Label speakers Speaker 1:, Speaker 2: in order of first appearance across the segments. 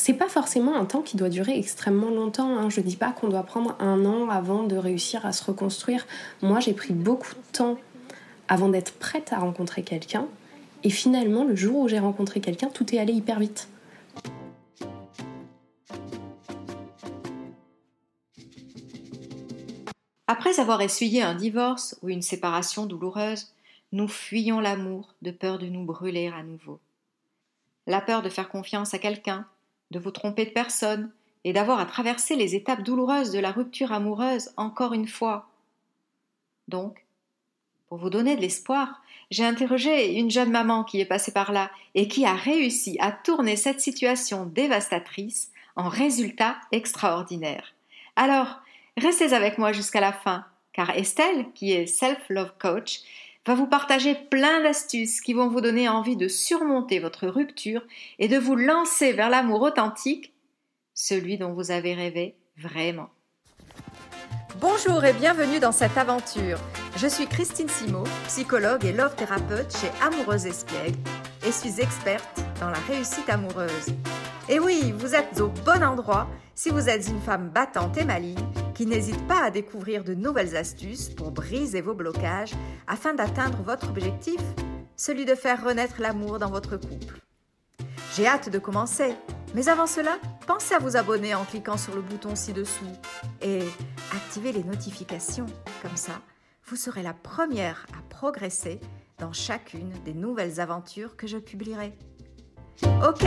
Speaker 1: c'est pas forcément un temps qui doit durer extrêmement longtemps. Hein. Je dis pas qu'on doit prendre un an avant de réussir à se reconstruire. Moi, j'ai pris beaucoup de temps avant d'être prête à rencontrer quelqu'un. Et finalement, le jour où j'ai rencontré quelqu'un, tout est allé hyper vite.
Speaker 2: Après avoir essuyé un divorce ou une séparation douloureuse, nous fuyons l'amour de peur de nous brûler à nouveau. La peur de faire confiance à quelqu'un, de vous tromper de personne et d'avoir à traverser les étapes douloureuses de la rupture amoureuse encore une fois. Donc, pour vous donner de l'espoir, j'ai interrogé une jeune maman qui est passée par là et qui a réussi à tourner cette situation dévastatrice en résultat extraordinaire. Alors, Restez avec moi jusqu'à la fin, car Estelle, qui est Self-Love Coach, va vous partager plein d'astuces qui vont vous donner envie de surmonter votre rupture et de vous lancer vers l'amour authentique, celui dont vous avez rêvé vraiment. Bonjour et bienvenue dans cette aventure. Je suis Christine Simo, psychologue et love thérapeute chez Amoureuse Espiègle et suis experte dans la réussite amoureuse. Et oui, vous êtes au bon endroit si vous êtes une femme battante et maligne qui n'hésite pas à découvrir de nouvelles astuces pour briser vos blocages afin d'atteindre votre objectif, celui de faire renaître l'amour dans votre couple. J'ai hâte de commencer, mais avant cela, pensez à vous abonner en cliquant sur le bouton ci-dessous et activez les notifications. Comme ça, vous serez la première à progresser dans chacune des nouvelles aventures que je publierai. Ok,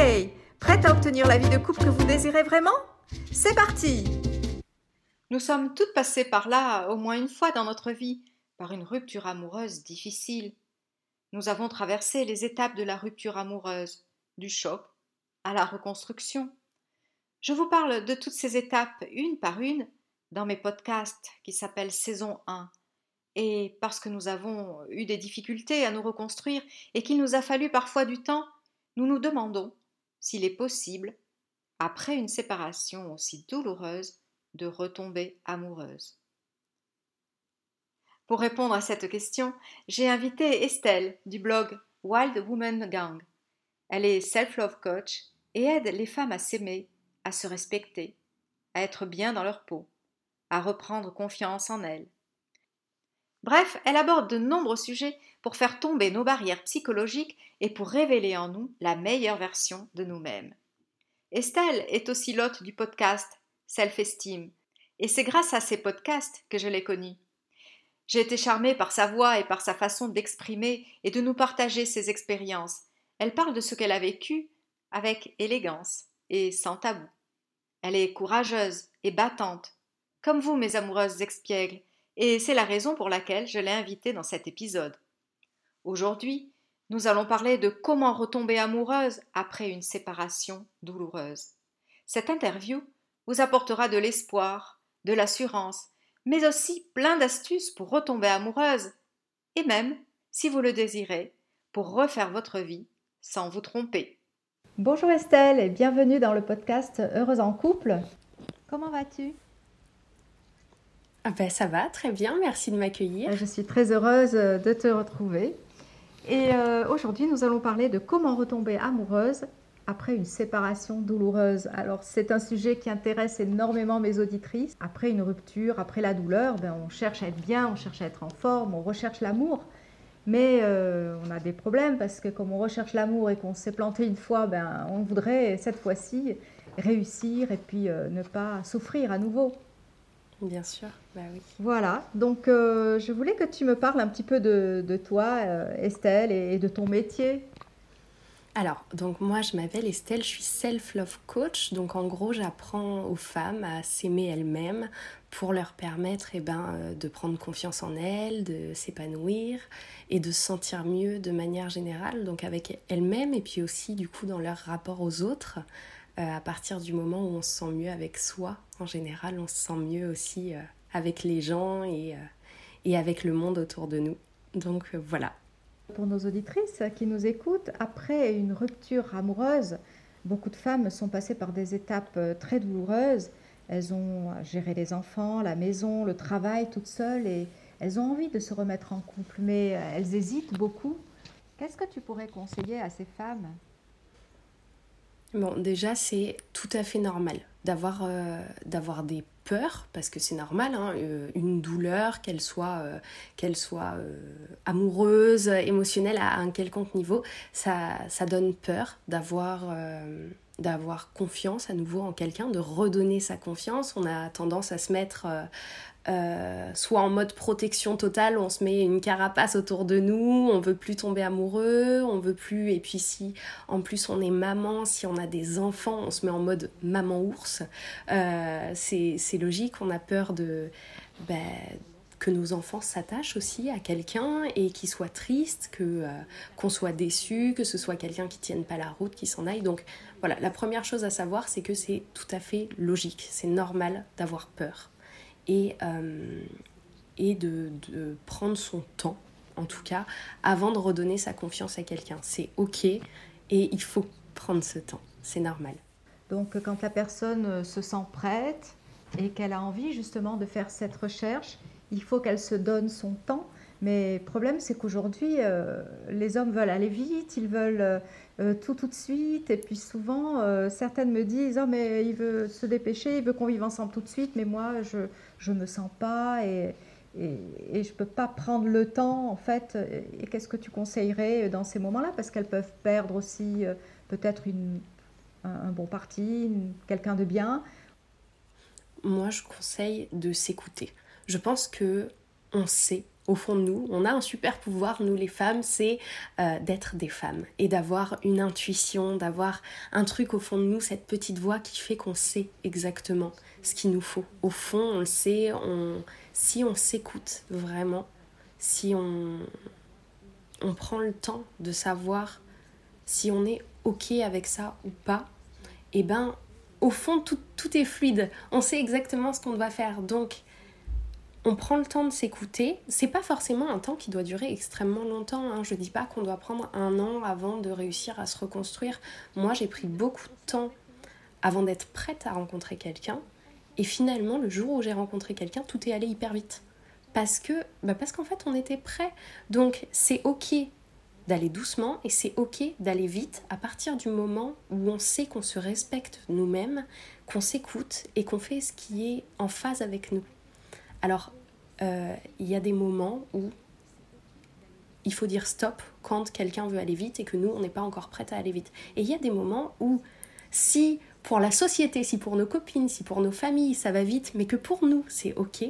Speaker 2: prête à obtenir la vie de couple que vous désirez vraiment? C'est parti Nous sommes toutes passées par là au moins une fois dans notre vie, par une rupture amoureuse difficile. Nous avons traversé les étapes de la rupture amoureuse, du choc à la reconstruction. Je vous parle de toutes ces étapes une par une dans mes podcasts qui s'appellent Saison 1. Et parce que nous avons eu des difficultés à nous reconstruire et qu'il nous a fallu parfois du temps, nous nous demandons s'il est possible après une séparation aussi douloureuse, de retomber amoureuse Pour répondre à cette question, j'ai invité Estelle du blog Wild Woman Gang. Elle est self-love coach et aide les femmes à s'aimer, à se respecter, à être bien dans leur peau, à reprendre confiance en elles. Bref, elle aborde de nombreux sujets pour faire tomber nos barrières psychologiques et pour révéler en nous la meilleure version de nous-mêmes. Estelle est aussi l'hôte du podcast Self-Esteem, et c'est grâce à ces podcasts que je l'ai connue. J'ai été charmée par sa voix et par sa façon d'exprimer et de nous partager ses expériences. Elle parle de ce qu'elle a vécu avec élégance et sans tabou. Elle est courageuse et battante, comme vous, mes amoureuses expiègles, et c'est la raison pour laquelle je l'ai invitée dans cet épisode. Aujourd'hui, nous allons parler de comment retomber amoureuse après une séparation douloureuse. Cette interview vous apportera de l'espoir, de l'assurance, mais aussi plein d'astuces pour retomber amoureuse, et même, si vous le désirez, pour refaire votre vie sans vous tromper. Bonjour Estelle et bienvenue dans le podcast Heureuse en couple. Comment vas-tu?
Speaker 1: Ah ben, Ça va, très bien, merci de m'accueillir.
Speaker 2: Je suis très heureuse de te retrouver. Et euh, aujourd'hui, nous allons parler de comment retomber amoureuse après une séparation douloureuse. Alors, c'est un sujet qui intéresse énormément mes auditrices. Après une rupture, après la douleur, ben, on cherche à être bien, on cherche à être en forme, on recherche l'amour. Mais euh, on a des problèmes parce que comme on recherche l'amour et qu'on s'est planté une fois, ben, on voudrait cette fois-ci réussir et puis euh, ne pas souffrir à nouveau.
Speaker 1: Bien sûr, bah oui.
Speaker 2: Voilà, donc euh, je voulais que tu me parles un petit peu de, toi, Estelle, et, de ton métier.
Speaker 1: Alors, donc moi je m'appelle Estelle, je suis self-love coach, donc en gros j'apprends aux femmes à s'aimer elles-mêmes pour leur permettre eh ben, euh, de prendre confiance en elles, de s'épanouir et de se sentir mieux de manière générale, donc avec elles-mêmes et puis aussi du coup dans leur rapport aux autres. à partir du moment où on se sent mieux avec soi en général, on se sent mieux aussi euh, avec les gens et, euh, et, avec le monde autour de nous. Donc euh, voilà.
Speaker 2: Pour nos auditrices qui nous écoutent, après une rupture amoureuse, beaucoup de femmes sont passées par des étapes très douloureuses. Elles ont géré les enfants, la maison, le travail toutes seules et elles ont envie de se remettre en couple, mais elles hésitent beaucoup. Qu'est-ce que tu pourrais conseiller à ces femmes?
Speaker 1: Bon, déjà, c'est tout à fait normal d'avoir euh, des peurs, parce que c'est normal, hein, euh, une douleur, qu'elle soit, euh, qu'elle soit amoureuse, émotionnelle à un quelconque niveau, ça donne peur d'avoir d'avoir confiance à nouveau en quelqu'un, de redonner sa confiance. On a tendance à se mettre euh, soit en mode protection totale, on se met une carapace autour de nous, on veut plus tomber amoureux, on veut plus, et puis si en plus on est maman, si on a des enfants, on se met en mode maman ours. Euh, c'est logique, on a peur de ben, que nos enfants s'attachent aussi à quelqu'un et qu'ils soient tristes, que euh, qu'on soit déçu, que ce soit quelqu'un qui tienne pas la route, qui s'en aille. Donc voilà, la première chose à savoir, c'est que c'est tout à fait logique, c'est normal d'avoir peur et, euh, et de, prendre son temps, en tout cas, avant de redonner sa confiance à quelqu'un. C'est OK et il faut prendre ce temps, c'est normal.
Speaker 3: Donc quand la personne euh, se sent prête et qu'elle a envie justement de faire cette recherche, il faut qu'elle se donne son temps. Mais le problème, c'est qu'aujourd'hui, euh, les hommes veulent aller vite, ils veulent euh, tout tout de suite. Et puis souvent, euh, certaines me disent Oh, mais il veut se dépêcher, il veut qu'on vive ensemble tout de suite, mais moi, je ne me sens pas et, et, je ne peux pas prendre le temps, en fait. Et qu'est-ce que tu conseillerais dans ces moments-là? Parce qu'elles peuvent perdre aussi euh, peut-être un, bon parti, quelqu'un de bien.
Speaker 1: Moi, je conseille de s'écouter. Je pense que on sait au fond de nous. On a un super pouvoir, nous les femmes, c'est euh, d'être des femmes et d'avoir une intuition, d'avoir un truc au fond de nous, cette petite voix qui fait qu'on sait exactement ce qu'il nous faut. Au fond, on le sait, si on s'écoute vraiment, si on... on prend le temps de savoir si on est OK avec ça ou pas, et eh ben au fond tout, tout est fluide. On sait exactement ce qu'on doit faire. Donc on prend le temps de s'écouter. C'est pas forcément un temps qui doit durer extrêmement longtemps. Hein. Je dis pas qu'on doit prendre un an avant de réussir à se reconstruire. Moi, j'ai pris beaucoup de temps avant d'être prête à rencontrer quelqu'un. Et finalement, le jour où j'ai rencontré quelqu'un, tout est allé hyper vite. Parce que, bah parce qu'en fait, on était prêt. Donc, c'est ok d'aller doucement et c'est ok d'aller vite à partir du moment où on sait qu'on se respecte nous-mêmes, qu'on s'écoute et qu'on fait ce qui est en phase avec nous. Alors, euh, il y a des moments où il faut dire stop quand quelqu'un veut aller vite et que nous, on n'est pas encore prête à aller vite. Et il y a des moments où si pour la société, si pour nos copines, si pour nos familles, ça va vite, mais que pour nous, c'est OK,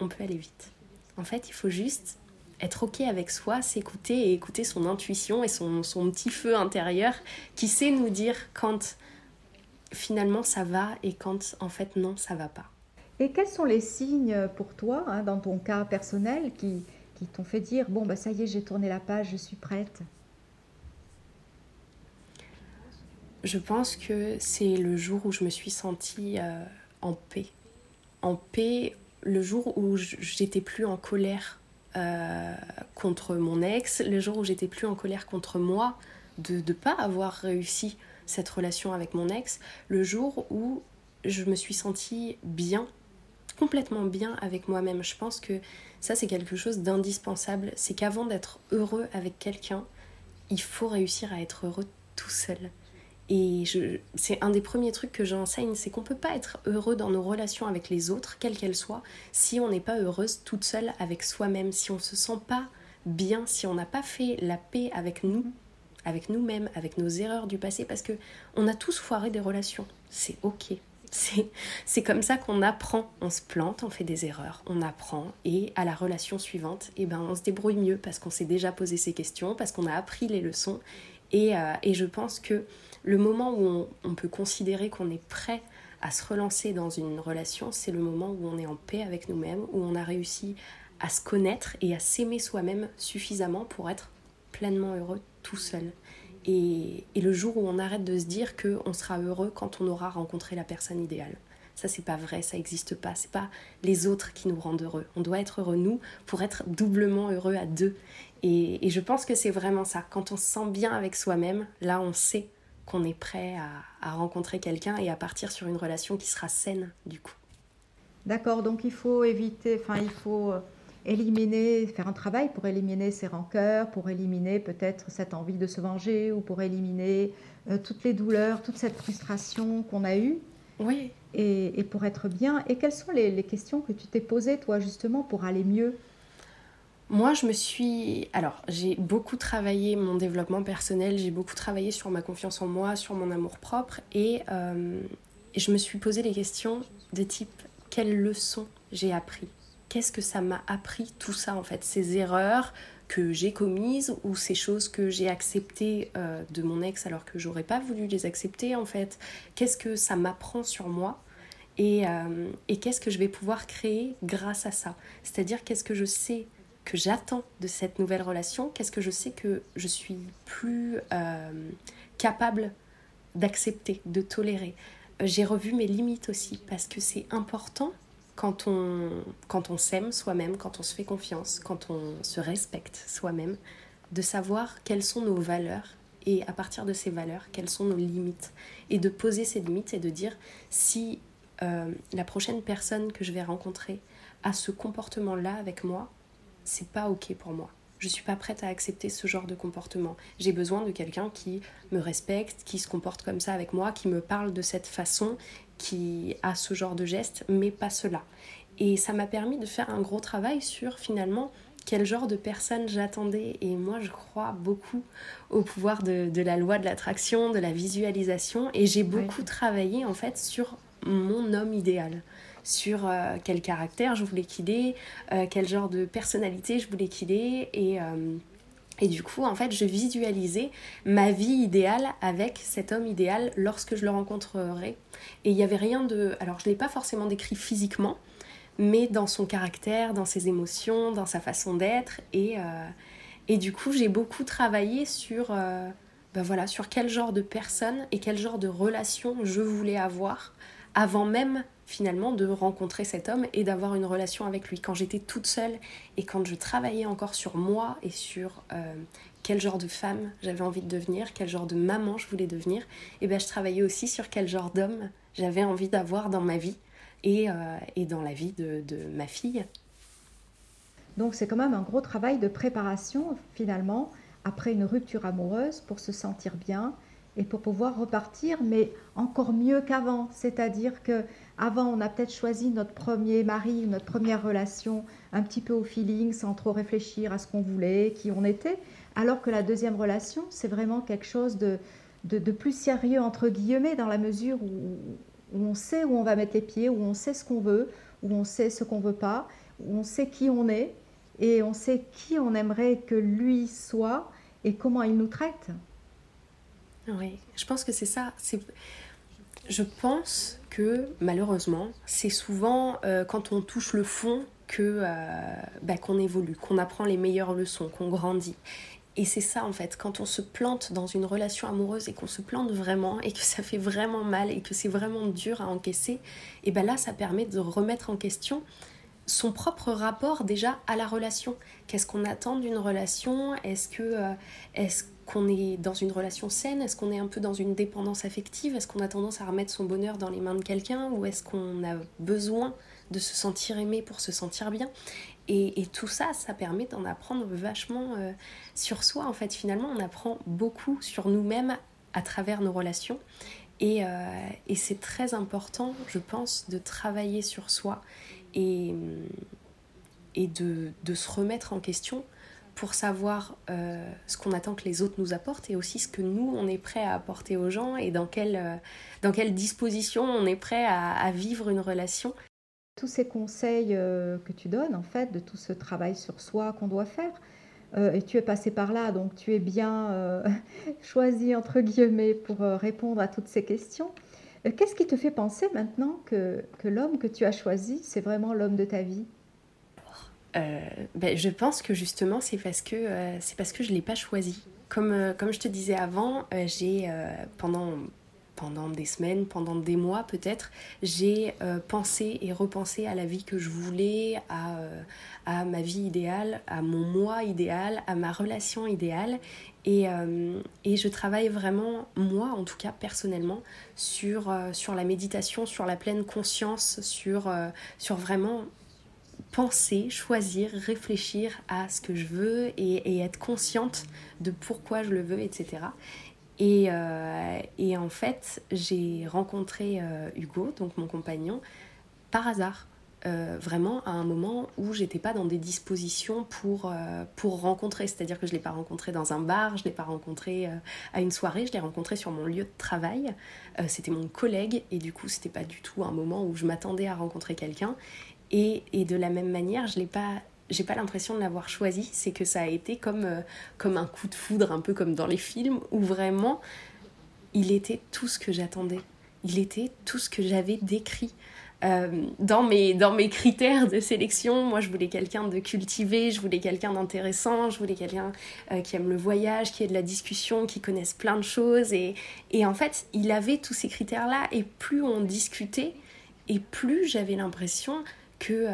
Speaker 1: on peut aller vite. En fait, il faut juste être OK avec soi, s'écouter et écouter son intuition et son, son petit feu intérieur qui sait nous dire quand finalement ça va et quand en fait non, ça va pas.
Speaker 3: Et quels sont les signes pour toi, hein, dans ton cas personnel, qui, qui t'ont fait dire, bon, bah, ça y est, j'ai tourné la page, je suis prête?
Speaker 1: Je pense que c'est le jour où je me suis sentie euh, en paix. En paix, le jour où j'étais plus en colère euh, contre mon ex, le jour où j'étais plus en colère contre moi de ne pas avoir réussi cette relation avec mon ex, le jour où je me suis sentie bien complètement bien avec moi-même. Je pense que ça, c'est quelque chose d'indispensable. C'est qu'avant d'être heureux avec quelqu'un, il faut réussir à être heureux tout seul. Et c'est un des premiers trucs que j'enseigne, c'est qu'on ne peut pas être heureux dans nos relations avec les autres, quelles qu'elles soient, si on n'est pas heureuse toute seule avec soi-même, si on ne se sent pas bien, si on n'a pas fait la paix avec nous, avec nous-mêmes, avec nos erreurs du passé, parce que on a tous foiré des relations. C'est ok. C'est comme ça qu'on apprend. On se plante, on fait des erreurs, on apprend et à la relation suivante, eh ben, on se débrouille mieux parce qu'on s'est déjà posé ces questions, parce qu'on a appris les leçons. Et, euh, et, je pense que le moment où on, on peut considérer qu'on est prêt à se relancer dans une relation, c'est le moment où on est en paix avec nous-mêmes, où on a réussi à se connaître et à s'aimer soi-même suffisamment pour être pleinement heureux tout seul. Et, le jour où on arrête de se dire qu'on sera heureux quand on aura rencontré la personne idéale. Ça, c'est pas vrai, ça n'existe pas. C'est pas les autres qui nous rendent heureux. On doit être heureux, nous, pour être doublement heureux à deux. Et, je pense que c'est vraiment ça. Quand on se sent bien avec soi-même, là, on sait qu'on est prêt à, rencontrer quelqu'un et à partir sur une relation qui sera saine, du coup.
Speaker 3: D'accord, donc il faut éviter, enfin, il faut
Speaker 2: éliminer, faire un travail pour éliminer ses rancœurs, pour éliminer peut-être cette envie de se venger ou pour éliminer euh, toutes les douleurs, toute cette frustration qu'on a eue.
Speaker 1: Oui.
Speaker 2: Et, pour être bien. Et quelles sont les, les questions que tu t'es posées, toi, justement, pour aller mieux?
Speaker 1: Moi, je me suis... Alors, j'ai beaucoup travaillé mon développement personnel, j'ai beaucoup travaillé sur ma confiance en moi, sur mon amour-propre, et, euh, et, je me suis posé des questions de type, quelles leçons j'ai appris? Qu'est-ce que ça m'a appris tout ça, en fait Ces erreurs que j'ai commises ou ces choses que j'ai acceptées euh, de mon ex alors que j'aurais pas voulu les accepter, en fait? Qu'est-ce que ça m'apprend sur moi? Et, euh, et qu'est-ce que je vais pouvoir créer grâce à ça? C'est-à-dire qu'est-ce que je sais que j'attends de cette nouvelle relation? Qu'est-ce que je sais que je suis plus euh, capable d'accepter, de tolérer? J'ai revu mes limites aussi parce que c'est important quand on, s'aime soi-même, quand on se fait confiance, quand on se respecte soi-même, de savoir quelles sont nos valeurs et à partir de ces valeurs, quelles sont nos limites. Et de poser ces limites et de dire si euh, la prochaine personne que je vais rencontrer a ce comportement-là avec moi, c'est pas ok pour moi. Je suis pas prête à accepter ce genre de comportement. J'ai besoin de quelqu'un qui me respecte, qui se comporte comme ça avec moi, qui me parle de cette façon, qui a ce genre de geste, mais pas cela. Et ça m'a permis de faire un gros travail sur finalement quel genre de personne j'attendais. Et moi, je crois beaucoup au pouvoir de, la loi de l'attraction, de la visualisation. Et j'ai beaucoup travaillé en fait sur mon homme idéal sur euh, quel caractère je voulais qu'il ait, euh, quel genre de personnalité je voulais qu'il ait. Et, euh, et du coup, en fait, je visualisais ma vie idéale avec cet homme idéal lorsque je le rencontrerai. Et il n'y avait rien de... Alors, je ne l'ai pas forcément décrit physiquement, mais dans son caractère, dans ses émotions, dans sa façon d'être. Et, et du coup, j'ai beaucoup travaillé sur... Ben voilà, sur quel genre de personne et quel genre de relation je voulais avoir avant même finalement de rencontrer cet homme et d'avoir une relation avec lui. Quand j'étais toute seule et quand je travaillais encore sur moi et sur euh, quel genre de femme j'avais envie de devenir, quel genre de maman je voulais devenir, et eh ben je travaillais aussi sur quel genre d'homme j'avais envie d'avoir dans ma vie et, euh, et dans la vie de, de ma fille.
Speaker 2: Donc c'est quand même un gros travail de préparation finalement après une rupture amoureuse pour se sentir bien et pour pouvoir repartir, mais encore mieux qu'avant. C'est-à-dire que avant, on a peut-être choisi notre premier mari, notre première relation un petit peu au feeling, sans trop réfléchir à ce qu'on voulait, qui on était, alors que la deuxième relation, c'est vraiment quelque chose de, de, plus sérieux, entre guillemets, dans la mesure où, où, on sait où on va mettre les pieds, où on sait ce qu'on veut, où on sait ce qu'on veut pas, où on sait qui on est, et on sait qui on aimerait que lui soit et comment il nous traite.
Speaker 1: Oui, je pense que c'est ça. Je pense que malheureusement, c'est souvent euh, quand on touche le fond que euh, bah, qu'on évolue, qu'on apprend les meilleures leçons, qu'on grandit. Et c'est ça en fait, quand on se plante dans une relation amoureuse et qu'on se plante vraiment et que ça fait vraiment mal et que c'est vraiment dur à encaisser, et ben là ça permet de remettre en question son propre rapport déjà à la relation. Qu'est-ce qu'on attend d'une relation? Est-ce que euh, est-ce qu'on est dans une relation saine? Est-ce qu'on est un peu dans une dépendance affective? Est-ce qu'on a tendance à remettre son bonheur dans les mains de quelqu'un? Ou est-ce qu'on a besoin de se sentir aimé pour se sentir bien? Et, tout ça, ça permet d'en apprendre vachement euh, sur soi. En fait, finalement, on apprend beaucoup sur nous-mêmes à travers nos relations. Et, euh, c'est très important, je pense, de travailler sur soi et, de se remettre en question pour savoir euh, ce qu'on attend que les autres nous apportent et aussi ce que nous, on est prêt à apporter aux gens et dans quelle, euh, dans quelle disposition on est prêt à, vivre une relation.
Speaker 2: Tous ces conseils euh, que tu donnes, en fait, de tout ce travail sur soi qu'on doit faire, et tu es passé par là, donc tu es bien choisi, entre guillemets, pour répondre à toutes ces questions. Qu'est-ce qui te fait penser maintenant que, que l'homme que tu as choisi, c'est vraiment l'homme de ta vie?
Speaker 1: Euh, ben, je pense que justement c'est parce que euh, c'est parce que je l'ai pas choisi. Comme, euh, comme je te disais avant, j'ai pendant pendant des semaines, pendant des mois peut-être, j'ai pensé et repensé à la vie que je voulais, à, à ma vie idéale, à mon moi idéal, à ma relation idéale. Et, et, je travaille vraiment, moi en tout cas personnellement, sur, sur la méditation, sur la pleine conscience, sur, sur vraiment penser, choisir, réfléchir à ce que je veux et, être consciente de pourquoi je le veux, etc. Et, euh, et en fait, j'ai rencontré euh, Hugo, donc mon compagnon, par hasard. Euh, vraiment à un moment où j'étais pas dans des dispositions pour, pour rencontrer. C'est-à-dire que je l'ai pas rencontré dans un bar, je l'ai pas rencontré à une soirée, je l'ai rencontré sur mon lieu de travail. c'était mon collègue et du coup c'était pas du tout un moment où je m'attendais à rencontrer quelqu'un. Et, et, de la même manière, je l'ai pas j'ai pas l'impression de l'avoir choisi, c'est que ça a été comme, euh, comme un coup de foudre, un peu comme dans les films, où vraiment il était tout ce que j'attendais. Il était tout ce que j'avais décrit. Euh, dans, mes, dans mes critères de sélection, moi je voulais quelqu'un de cultivé, je voulais quelqu'un d'intéressant, je voulais quelqu'un euh, qui aime le voyage, qui ait de la discussion, qui connaisse plein de choses. Et, et en fait, il avait tous ces critères-là, et plus on discutait, et plus j'avais l'impression que,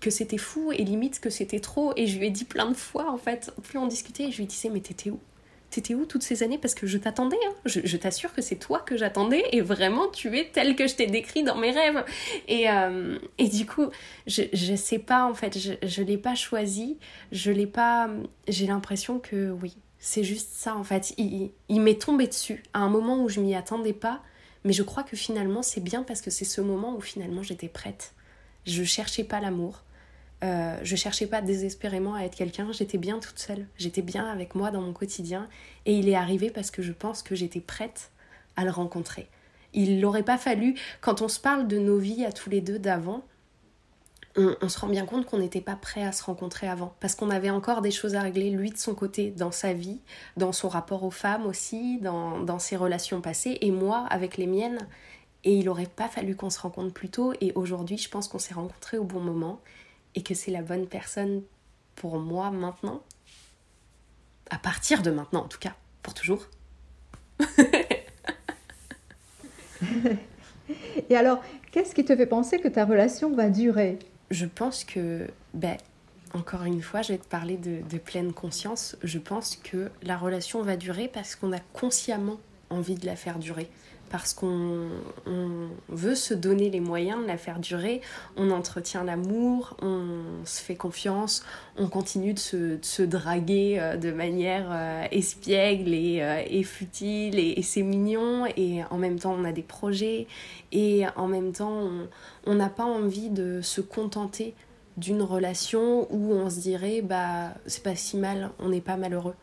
Speaker 1: que c'était fou et limite que c'était trop. Et je lui ai dit plein de fois, en fait, plus on discutait, je lui disais, mais t'étais où? T'étais où toutes ces années? Parce que je t'attendais, hein. je, t'assure que c'est toi que j'attendais et vraiment tu es tel que je t'ai décrit dans mes rêves. Et, euh, et du coup, je, je sais pas en fait, je, je l'ai pas choisi, je l'ai pas. J'ai l'impression que oui, c'est juste ça en fait. Il, il m'est tombé dessus à un moment où je m'y attendais pas, mais je crois que finalement c'est bien parce que c'est ce moment où finalement j'étais prête. Je cherchais pas l'amour, euh, je cherchais pas désespérément à être quelqu'un, j'étais bien toute seule, j'étais bien avec moi dans mon quotidien. Et il est arrivé parce que je pense que j'étais prête à le rencontrer. Il n'aurait pas fallu, quand on se parle de nos vies à tous les deux d'avant, on, se rend bien compte qu'on n'était pas prêt à se rencontrer avant. Parce qu'on avait encore des choses à régler, lui de son côté, dans sa vie, dans son rapport aux femmes aussi, dans, dans ses relations passées et moi avec les miennes. Et il n'aurait pas fallu qu'on se rencontre plus tôt et aujourd'hui je pense qu'on s'est rencontrés au bon moment et que c'est la bonne personne pour moi maintenant. À partir de maintenant, en tout cas, pour toujours.
Speaker 3: et alors, qu'est-ce qui te fait penser que ta relation va durer?
Speaker 1: Je pense que, ben, encore une fois, je vais te parler de, de pleine conscience. Je pense que la relation va durer parce qu'on a consciemment envie de la faire durer parce qu'on veut se donner les moyens de la faire durer, on entretient l'amour, on se fait confiance, on continue de se, draguer euh, de manière euh, espiègle et, euh, futile, et, c'est mignon, et en même temps on a des projets, et en même temps on n'a pas envie de se contenter d'une relation où on se dirait bah c'est pas si mal, on n'est pas malheureux.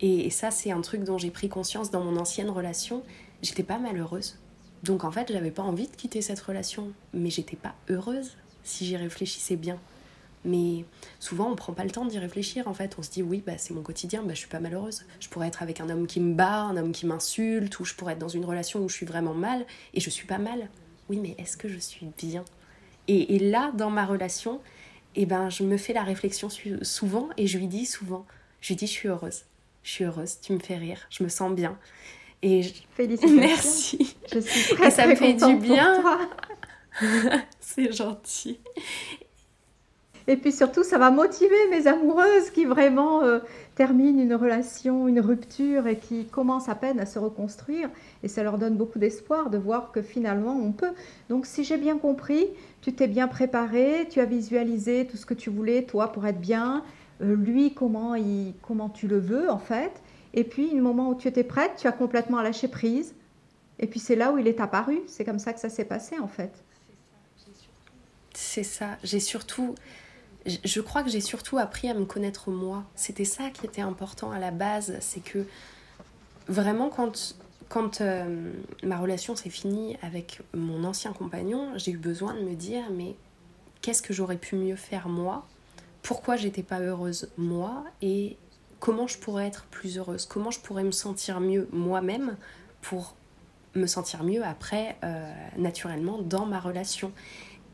Speaker 1: Et ça, c'est un truc dont j'ai pris conscience dans mon ancienne relation j'étais pas malheureuse. Donc en fait, j'avais pas envie de quitter cette relation, mais j'étais pas heureuse si j'y réfléchissais bien. Mais souvent, on prend pas le temps d'y réfléchir en fait. On se dit oui, bah, c'est mon quotidien, bah, je suis pas malheureuse. Je pourrais être avec un homme qui me bat, un homme qui m'insulte, ou je pourrais être dans une relation où je suis vraiment mal et je suis pas mal. Oui, mais est-ce que je suis bien? Et, là, dans ma relation, eh ben, je me fais la réflexion souvent et je lui dis souvent, je lui dis je suis heureuse. Je suis heureuse, tu me fais rire, je me sens bien. Et
Speaker 3: Félicitations.
Speaker 1: Merci.
Speaker 3: Je suis très,
Speaker 1: et ça
Speaker 3: me
Speaker 1: fait du bien. C'est gentil.
Speaker 3: Et puis surtout, ça va motiver mes amoureuses qui vraiment euh, terminent une relation, une rupture et qui commencent à peine à se reconstruire. Et ça leur donne beaucoup d'espoir de voir que finalement on peut. Donc si j'ai bien compris, tu t'es bien préparé, tu as visualisé tout ce que tu voulais, toi, pour être bien. Euh, lui, comment, il, comment tu le veux en fait. Et puis, au moment où tu étais prête, tu as complètement lâché prise. Et puis, c'est là où il est apparu. C'est comme ça que ça s'est passé, en fait.
Speaker 1: C'est ça. J'ai surtout. Je crois que j'ai surtout appris à me connaître moi. C'était ça qui était important à la base. C'est que vraiment, quand, quand euh, ma relation s'est finie avec mon ancien compagnon, j'ai eu besoin de me dire mais qu'est-ce que j'aurais pu mieux faire moi? Pourquoi j'étais pas heureuse moi? Et comment je pourrais être plus heureuse, comment je pourrais me sentir mieux moi-même pour me sentir mieux après, euh, naturellement, dans ma relation.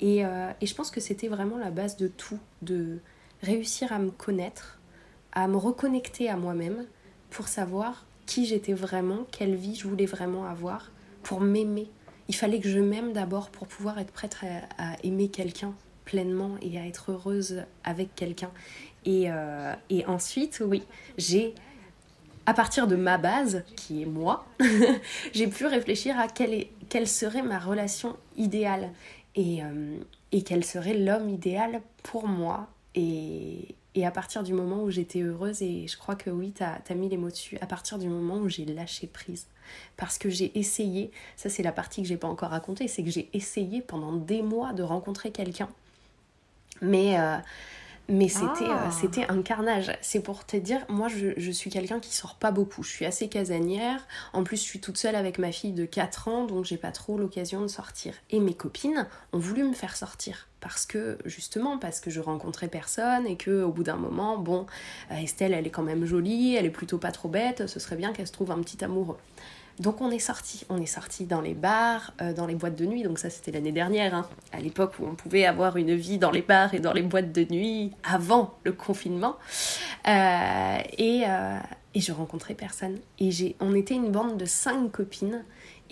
Speaker 1: Et, euh, et je pense que c'était vraiment la base de tout, de réussir à me connaître, à me reconnecter à moi-même pour savoir qui j'étais vraiment, quelle vie je voulais vraiment avoir, pour m'aimer. Il fallait que je m'aime d'abord pour pouvoir être prête à aimer quelqu'un pleinement et à être heureuse avec quelqu'un. Euh, et, ensuite, oui, j'ai, à partir de ma base, qui est moi, j'ai pu réfléchir à quelle, quelle serait ma relation idéale. et, euh, et qu'elle serait l'homme idéal pour moi. Et, et, à partir du moment où j'étais heureuse, et je crois que oui, tu as, mis les mots dessus, à partir du moment où j'ai lâché prise. Parce que j'ai essayé, ça c'est la partie que j'ai pas encore racontée, c'est que j'ai essayé pendant des mois de rencontrer quelqu'un. Mais euh, mais c'était euh,
Speaker 3: Ah.
Speaker 1: c'était un carnage. C'est pour te dire, moi je, je suis quelqu'un qui sort pas beaucoup. Je suis assez casanière. En plus, je suis toute seule avec ma fille de 4 ans, donc j'ai pas trop l'occasion de sortir. Et mes copines ont voulu me faire sortir. Parce que, justement, parce que je rencontrais personne et que au bout d'un moment, bon, euh, Estelle, elle est quand même jolie, elle est plutôt pas trop bête, ce serait bien qu'elle se trouve un petit amoureux. Donc on est sorti, on est sorti dans les bars, euh, dans les boîtes de nuit. Donc ça c'était l'année dernière, hein, à l'époque où on pouvait avoir une vie dans les bars et dans les boîtes de nuit avant le confinement. Euh, et, euh, et je rencontrais personne. Et on était une bande de cinq copines.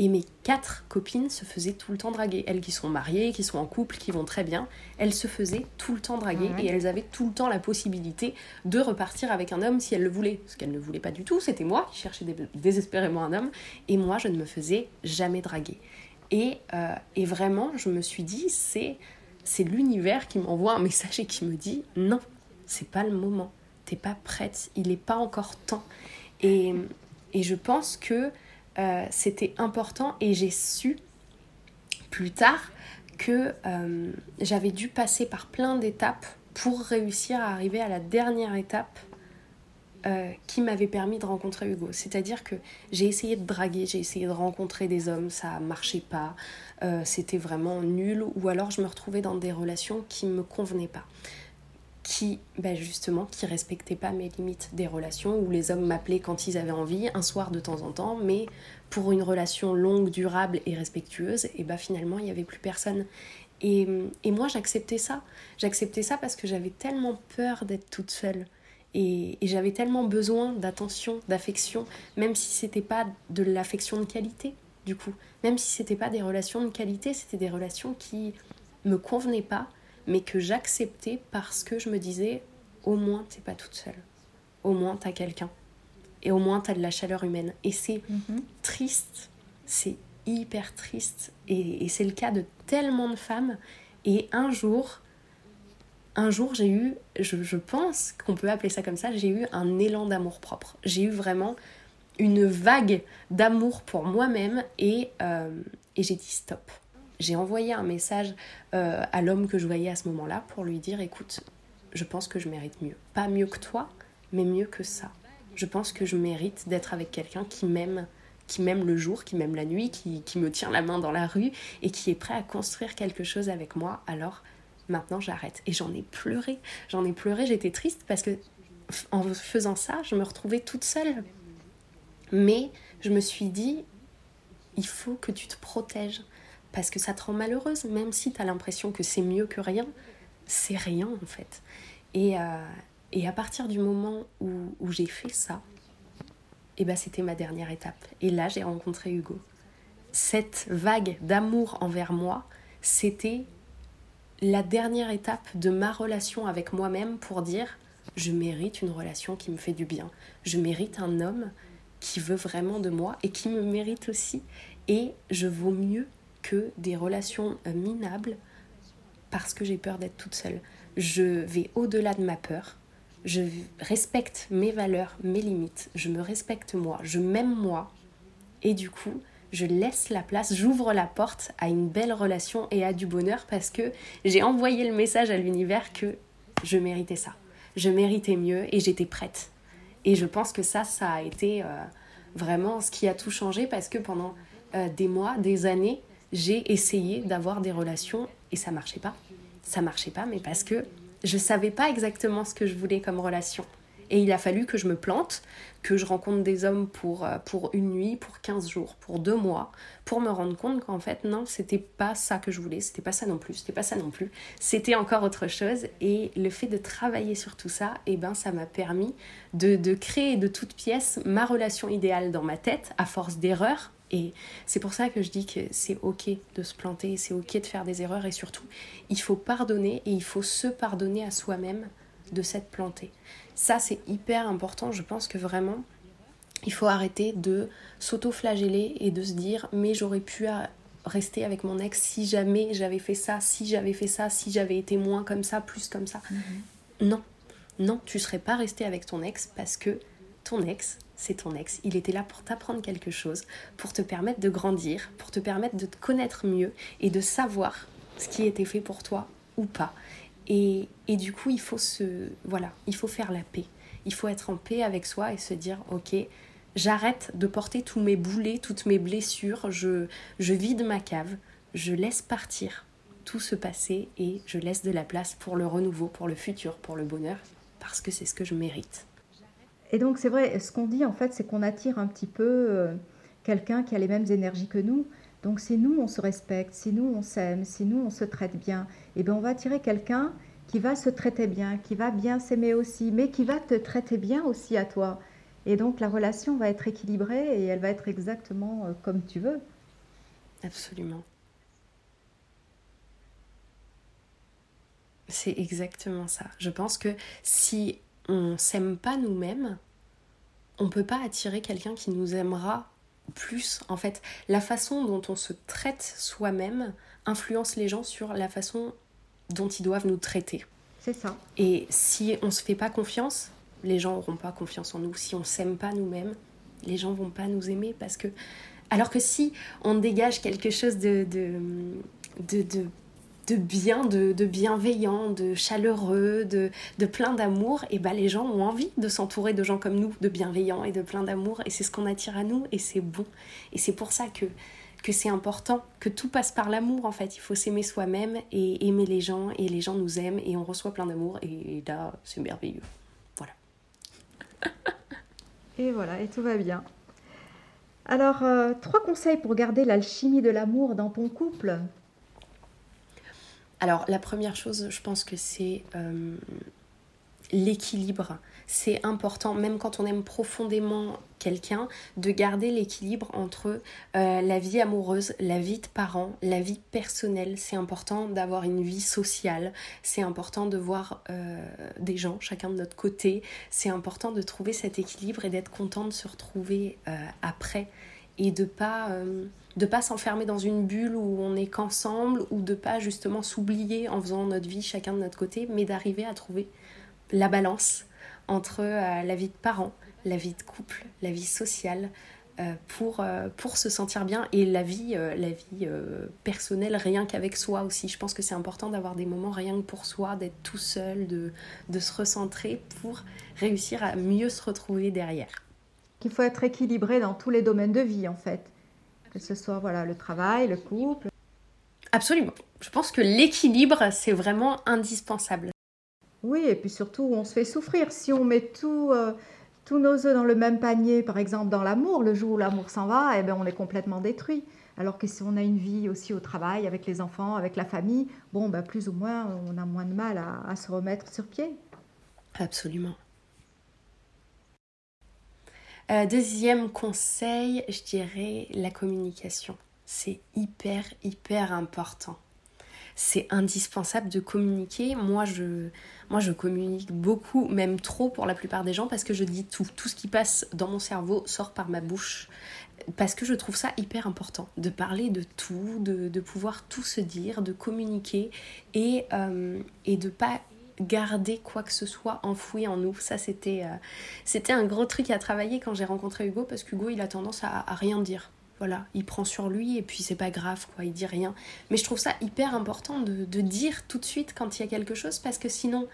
Speaker 1: Et mes quatre copines se faisaient tout le temps draguer. Elles qui sont mariées, qui sont en couple, qui vont très bien, elles se faisaient tout le temps draguer
Speaker 3: Ouais.
Speaker 1: et elles avaient tout le temps la possibilité de repartir avec un homme si elles le voulaient. Ce qu'elles ne voulaient pas du tout, c'était moi qui cherchais dé- désespérément un homme et moi je ne me faisais jamais draguer. Et, euh, et vraiment, je me suis dit, c'est, c'est l'univers qui m'envoie un message et qui me dit non, c'est pas le moment, t'es pas prête, il n'est pas encore temps. Et, et je pense que euh, c'était important et j'ai su plus tard que euh, j'avais dû passer par plein d'étapes pour réussir à arriver à la dernière étape euh, qui m'avait permis de rencontrer Hugo. C'est-à-dire que j'ai essayé de draguer, j'ai essayé de rencontrer des hommes, ça marchait pas, c'était vraiment nul, ou alors je me retrouvais dans des relations qui me convenaient pas qui, ben justement, qui respectaient pas mes limites des relations, où les hommes m'appelaient quand ils avaient envie, un soir de temps en temps, mais pour une relation longue, durable et respectueuse, et ben finalement, il n'y avait plus personne. Et, et moi, j'acceptais ça. J'acceptais ça parce que j'avais tellement peur d'être toute seule. Et, et j'avais tellement besoin d'attention, d'affection, même si c'était pas de l'affection de qualité, du coup. Même si c'était pas des relations de qualité, c'était des relations qui me convenaient pas, mais que j'acceptais parce que je me disais au moins t'es pas toute seule. Au moins t'as quelqu'un. Et au moins t'as de la chaleur humaine. Et c'est
Speaker 3: Mhm.
Speaker 1: triste, c'est hyper triste. Et, et c'est le cas de tellement de femmes. Et un jour, un jour j'ai eu, je, je pense qu'on peut appeler ça comme ça, j'ai eu un élan d'amour propre. J'ai eu vraiment une vague d'amour pour moi-même et, euh, et j'ai dit stop. J'ai envoyé un message euh, à l'homme que je voyais à ce moment-là pour lui dire écoute, je pense que je mérite mieux. Pas mieux que toi, mais mieux que ça. Je pense que je mérite d'être avec quelqu'un qui m'aime, qui m'aime le jour, qui m'aime la nuit, qui, qui me tient la main dans la rue et qui est prêt à construire quelque chose avec moi. Alors maintenant j'arrête. Et j'en ai pleuré. J'en ai pleuré, j'étais triste parce que en faisant ça, je me retrouvais toute seule. Mais je me suis dit, il faut que tu te protèges parce que ça te rend malheureuse, même si tu as l'impression que c'est mieux que rien, c'est rien en fait. Et, euh, et à partir du moment où, où j'ai fait ça, et ben c'était ma dernière étape. Et là, j'ai rencontré Hugo. Cette vague d'amour envers moi, c'était la dernière étape de ma relation avec moi-même pour dire je mérite une relation qui me fait du bien. Je mérite un homme qui veut vraiment de moi et qui me mérite aussi. Et je vaux mieux que des relations euh, minables parce que j'ai peur d'être toute seule. Je vais au-delà de ma peur. Je respecte mes valeurs, mes limites. Je me respecte moi. Je m'aime moi. Et du coup, je laisse la place, j'ouvre la porte à une belle relation et à du bonheur parce que j'ai envoyé le message à l'univers que je méritais ça. Je méritais mieux et j'étais prête. Et je pense que ça, ça a été euh, vraiment ce qui a tout changé parce que pendant euh, des mois, des années, j'ai essayé d'avoir des relations et ça marchait pas. Ça marchait pas, mais parce que je savais pas exactement ce que je voulais comme relation. Et il a fallu que je me plante, que je rencontre des hommes pour, euh, pour une nuit, pour 15 jours, pour deux mois, pour me rendre compte qu'en fait, non, c'était pas ça que je voulais, c'était pas ça non plus, c'était pas ça non plus, c'était encore autre chose. Et le fait de travailler sur tout ça, eh ben, ça m'a permis de, de créer de toutes pièces ma relation idéale dans ma tête, à force d'erreurs. Et c'est pour ça que je dis que c'est ok de se planter, c'est ok de faire des erreurs et surtout, il faut pardonner et il faut se pardonner à soi-même de s'être planté. Ça, c'est hyper important. Je pense que vraiment, il faut arrêter de s'auto-flageller et de se dire mais j'aurais pu rester avec mon ex si jamais j'avais fait ça, si j'avais fait ça, si j'avais été moins comme ça, plus comme ça. Mhm. Non, non, tu serais pas resté avec ton ex parce que ton ex, c'est ton ex. Il était là pour t'apprendre quelque chose, pour te permettre de grandir, pour te permettre de te connaître mieux et de savoir ce qui était fait pour toi ou pas. Et, et du coup, il faut se, voilà, il faut faire la paix. Il faut être en paix avec soi et se dire, ok, j'arrête de porter tous mes boulets, toutes mes blessures, je, je vide ma cave, je laisse partir tout se passer et je laisse de la place pour le renouveau, pour le futur, pour le bonheur, parce que c'est ce que je mérite.
Speaker 2: Et donc c'est vrai, ce qu'on dit en fait, c'est qu'on attire un petit peu euh, quelqu'un qui a les mêmes énergies que nous. Donc si nous on se respecte, si nous on s'aime, si nous on se traite bien, et eh bien on va attirer quelqu'un qui va se traiter bien, qui va bien s'aimer aussi, mais qui va te traiter bien aussi à toi. Et donc la relation va être équilibrée et elle va être exactement euh, comme tu veux.
Speaker 1: Absolument. C'est exactement ça. Je pense que si on s'aime pas nous-mêmes, on peut pas attirer quelqu'un qui nous aimera plus. En fait, la façon dont on se traite soi-même influence les gens sur la façon dont ils doivent nous traiter.
Speaker 2: C'est ça.
Speaker 1: Et si on se fait pas confiance, les gens n'auront pas confiance en nous. Si on s'aime pas nous-mêmes, les gens vont pas nous aimer parce que alors que si on dégage quelque chose de, de, de de bien, de, bienveillant, de chaleureux, de, de plein d'amour, et ben les gens ont envie de s'entourer de gens comme nous, de bienveillants et de plein d'amour, et c'est ce qu'on attire à nous, et c'est bon. Et c'est pour ça que, que c'est important, que tout passe par l'amour en fait. Il faut s'aimer soi-même et aimer les gens, et les gens nous aiment, et on reçoit plein d'amour, et là, c'est merveilleux. Voilà.
Speaker 2: et voilà, et tout va bien. Alors, euh, trois conseils pour garder l'alchimie de l'amour dans ton couple
Speaker 1: alors la première chose, je pense que c'est euh, l'équilibre. C'est important, même quand on aime profondément quelqu'un, de garder l'équilibre entre euh, la vie amoureuse, la vie de parents, la vie personnelle. C'est important d'avoir une vie sociale. C'est important de voir euh, des gens, chacun de notre côté. C'est important de trouver cet équilibre et d'être content de se retrouver après et de pas de pas s'enfermer dans une bulle où on n'est qu'ensemble ou de pas justement s'oublier en faisant notre vie chacun de notre côté mais d'arriver à trouver la balance entre euh, la vie de parents, la vie de couple, la vie sociale euh, pour, pour se sentir bien et la vie, la vie personnelle rien qu'avec soi aussi. Je pense que c'est important d'avoir des moments rien que pour soi, d'être tout seul, de, de se recentrer pour réussir à mieux se retrouver derrière
Speaker 2: qu'il faut être équilibré dans tous les domaines de vie en fait, que ce soit voilà le travail, le couple.
Speaker 1: Absolument. Je pense que l'équilibre c'est vraiment indispensable.
Speaker 2: Oui, et puis surtout on se fait souffrir si on met tout, euh, tous nos œufs dans le même panier, par exemple dans l'amour, le jour où l'amour s'en va, eh ben on est complètement détruit. Alors que si on a une vie aussi au travail, avec les enfants, avec la famille, bon, ben plus ou moins, on a moins de mal à se remettre sur pied.
Speaker 1: Absolument. Euh, deuxième conseil, je dirais la communication. C'est hyper, hyper important. C'est indispensable de communiquer. Moi je, moi, je communique beaucoup, même trop pour la plupart des gens, parce que je dis tout. Tout ce qui passe dans mon cerveau sort par ma bouche. Parce que je trouve ça hyper important de parler de tout, de, pouvoir tout se dire, de communiquer et, euh, et de pas garder quoi que ce soit enfoui en nous. Ça, c'était euh, un gros truc à travailler quand j'ai rencontré Hugo, parce qu'Hugo, il a tendance à, rien dire. Voilà, il prend sur lui et puis c'est pas grave, quoi, il dit rien. Mais je trouve ça hyper important de, dire tout de suite quand il y a quelque chose, parce que sinon,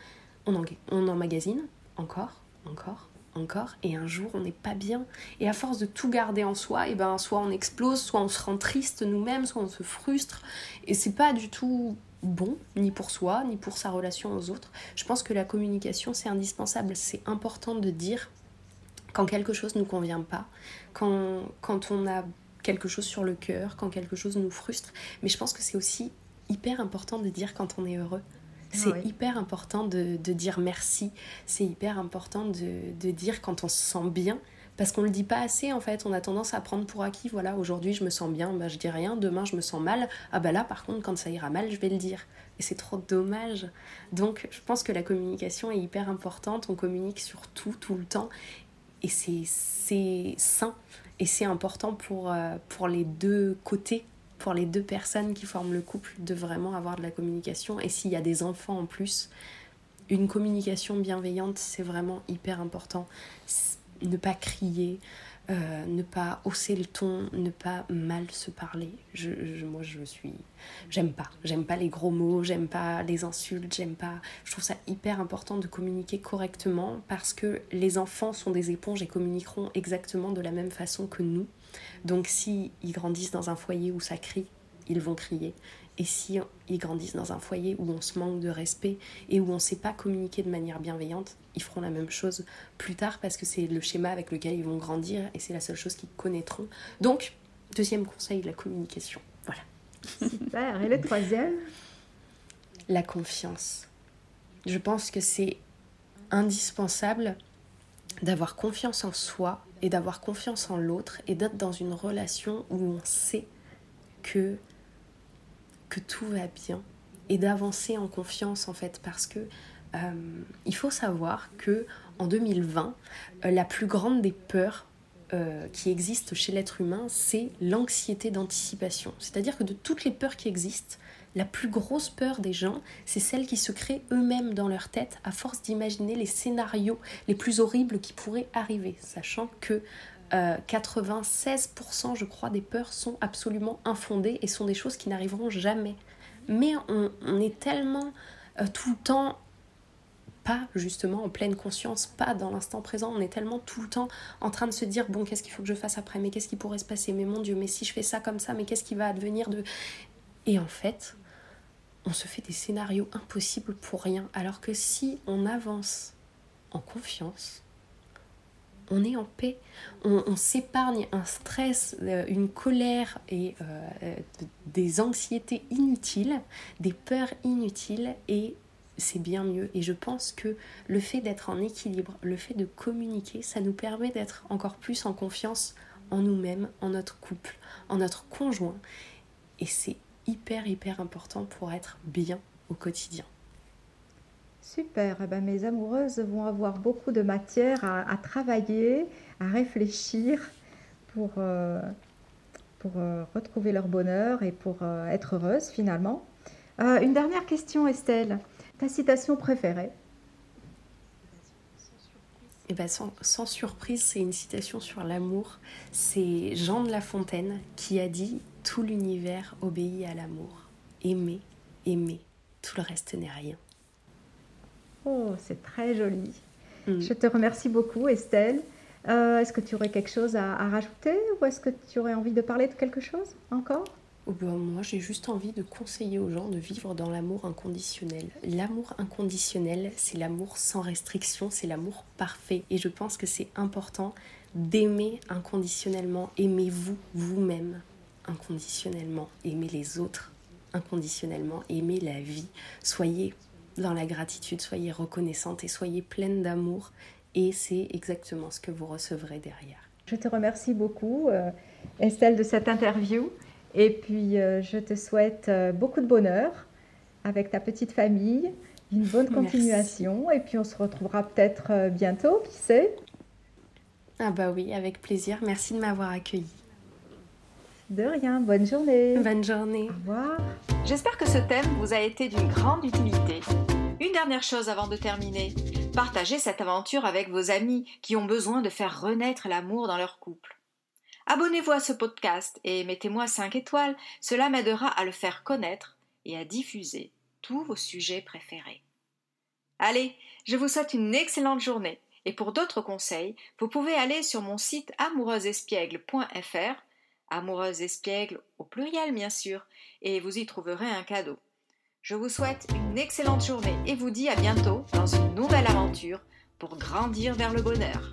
Speaker 1: on, en, on emmagasine encore, encore, encore, et un jour on n'est pas bien. Et à force de tout garder en soi, et ben soit on explose, soit on se rend triste nous-mêmes, soit on se frustre. Et c'est pas du tout bon, ni pour soi, ni pour sa relation aux autres. Je pense que la communication, c'est indispensable. C'est important de dire quand quelque chose ne nous convient pas, quand, quand on a quelque chose sur le cœur, quand quelque chose nous frustre. Mais je pense que c'est aussi hyper important de dire quand on est heureux. C'est hyper important de, dire merci. C'est hyper important de, de dire quand on se sent bien parce qu'on le dit pas assez en fait, on a tendance à prendre pour acquis, voilà, aujourd'hui je me sens bien, bah je dis rien, demain je me sens mal, ah bah là par contre quand ça ira mal je vais le dire. Et c'est trop dommage. Donc je pense que la communication est hyper importante, on communique sur tout, tout le temps, et c'est sain, et c'est important pour, euh, pour les deux côtés pour les deux personnes qui forment le couple de vraiment avoir de la communication. Et s'il y a des enfants en plus, une communication bienveillante, c'est vraiment hyper important. Ne pas crier, euh, ne pas hausser le ton, ne pas mal se parler. Je, moi, je suis. J'aime pas. J'aime pas les gros mots, j'aime pas les insultes, j'aime pas. Je trouve ça hyper important de communiquer correctement parce que les enfants sont des éponges et communiqueront exactement de la même façon que nous. Donc, si ils grandissent dans un foyer où ça crie, ils vont crier. Et si ils grandissent dans un foyer où on se manque de respect et où on ne sait pas communiquer de manière bienveillante, ils feront la même chose plus tard parce que c'est le schéma avec lequel ils vont grandir et c'est la seule chose qu'ils connaîtront. Donc, deuxième conseil, la communication. Voilà.
Speaker 3: Super. Et le troisième?
Speaker 1: La confiance. Je pense que c'est indispensable d'avoir confiance en soi et d'avoir confiance en l'autre et d'être dans une relation où on sait que que tout va bien et d'avancer en confiance en fait parce que euh, il faut savoir que en 2020 euh, la plus grande des peurs euh, qui existent chez l'être humain c'est l'anxiété d'anticipation. C'est à dire que de toutes les peurs qui existent la plus grosse peur des gens, c'est celle qui se crée eux-mêmes dans leur tête à force d'imaginer les scénarios les plus horribles qui pourraient arriver, sachant que 96% euh, je crois des peurs sont absolument infondées et sont des choses qui n'arriveront jamais. Mais on, est tellement euh, tout le temps pas justement en pleine conscience, pas dans l'instant présent, on est tellement tout le temps en train de se dire bon qu'est-ce qu'il faut que je fasse après, mais qu'est-ce qui pourrait se passer, mais mon Dieu, mais si je fais ça comme ça, mais qu'est-ce qui va advenir de... Et en fait, on se fait des scénarios impossibles pour rien, alors que si on avance en confiance, on est en paix, on, s'épargne un stress, euh, une colère et euh, des anxiétés inutiles, des peurs inutiles et c'est bien mieux. Et je pense que le fait d'être en équilibre, le fait de communiquer, ça nous permet d'être encore plus en confiance en nous-mêmes, en notre couple, en notre conjoint. Et c'est hyper, hyper important pour être bien au quotidien.
Speaker 3: Super, eh ben, mes amoureuses vont avoir beaucoup de matière à, travailler, à réfléchir pour, euh, pour euh, retrouver leur bonheur et pour euh, être heureuses finalement. une dernière question Estelle, ta citation préférée?
Speaker 1: Eh ben sans, sans, surprise, c'est une citation sur l'amour. C'est Jean de La Fontaine qui a dit Tout l'univers obéit à l'amour. Aimer, aimer, tout le reste n'est rien.
Speaker 3: Oh, c'est très joli. Mm. Je te remercie beaucoup, Estelle. Euh, est-ce que tu aurais quelque chose à, rajouter ou est-ce que tu aurais envie de parler de quelque chose encore?
Speaker 1: Oh, ben, Moi, j'ai juste envie de conseiller aux gens de vivre dans l'amour inconditionnel. L'amour inconditionnel, c'est l'amour sans restriction, c'est l'amour parfait. Et je pense que c'est important d'aimer inconditionnellement. Aimez-vous vous-même inconditionnellement. Aimez les autres inconditionnellement. Aimez la vie. Soyez dans la gratitude, soyez reconnaissante et soyez pleine d'amour. Et c'est exactement ce que vous recevrez derrière.
Speaker 3: Je te remercie beaucoup, euh, Estelle, de cette interview. Et puis, euh, je te souhaite euh, beaucoup de bonheur avec ta petite famille, une bonne continuation. Et puis, on se retrouvera peut-être bientôt, qui sait?
Speaker 1: Ah bah oui, avec plaisir. Merci de m'avoir accueilli.
Speaker 3: De rien, bonne journée.
Speaker 1: Bonne journée.
Speaker 3: Au revoir.
Speaker 2: J'espère que ce thème vous a été d'une grande utilité. Une dernière chose avant de terminer. Partagez cette aventure avec vos amis qui ont besoin de faire renaître l'amour dans leur couple. Abonnez-vous à ce podcast et mettez-moi 5 étoiles, cela m'aidera à le faire connaître et à diffuser tous vos sujets préférés. Allez, je vous souhaite une excellente journée et pour d'autres conseils, vous pouvez aller sur mon site amoureusespiègle.fr amoureuse espiègle au pluriel bien sûr, et vous y trouverez un cadeau. Je vous souhaite une excellente journée et vous dis à bientôt dans une nouvelle aventure pour grandir vers le bonheur.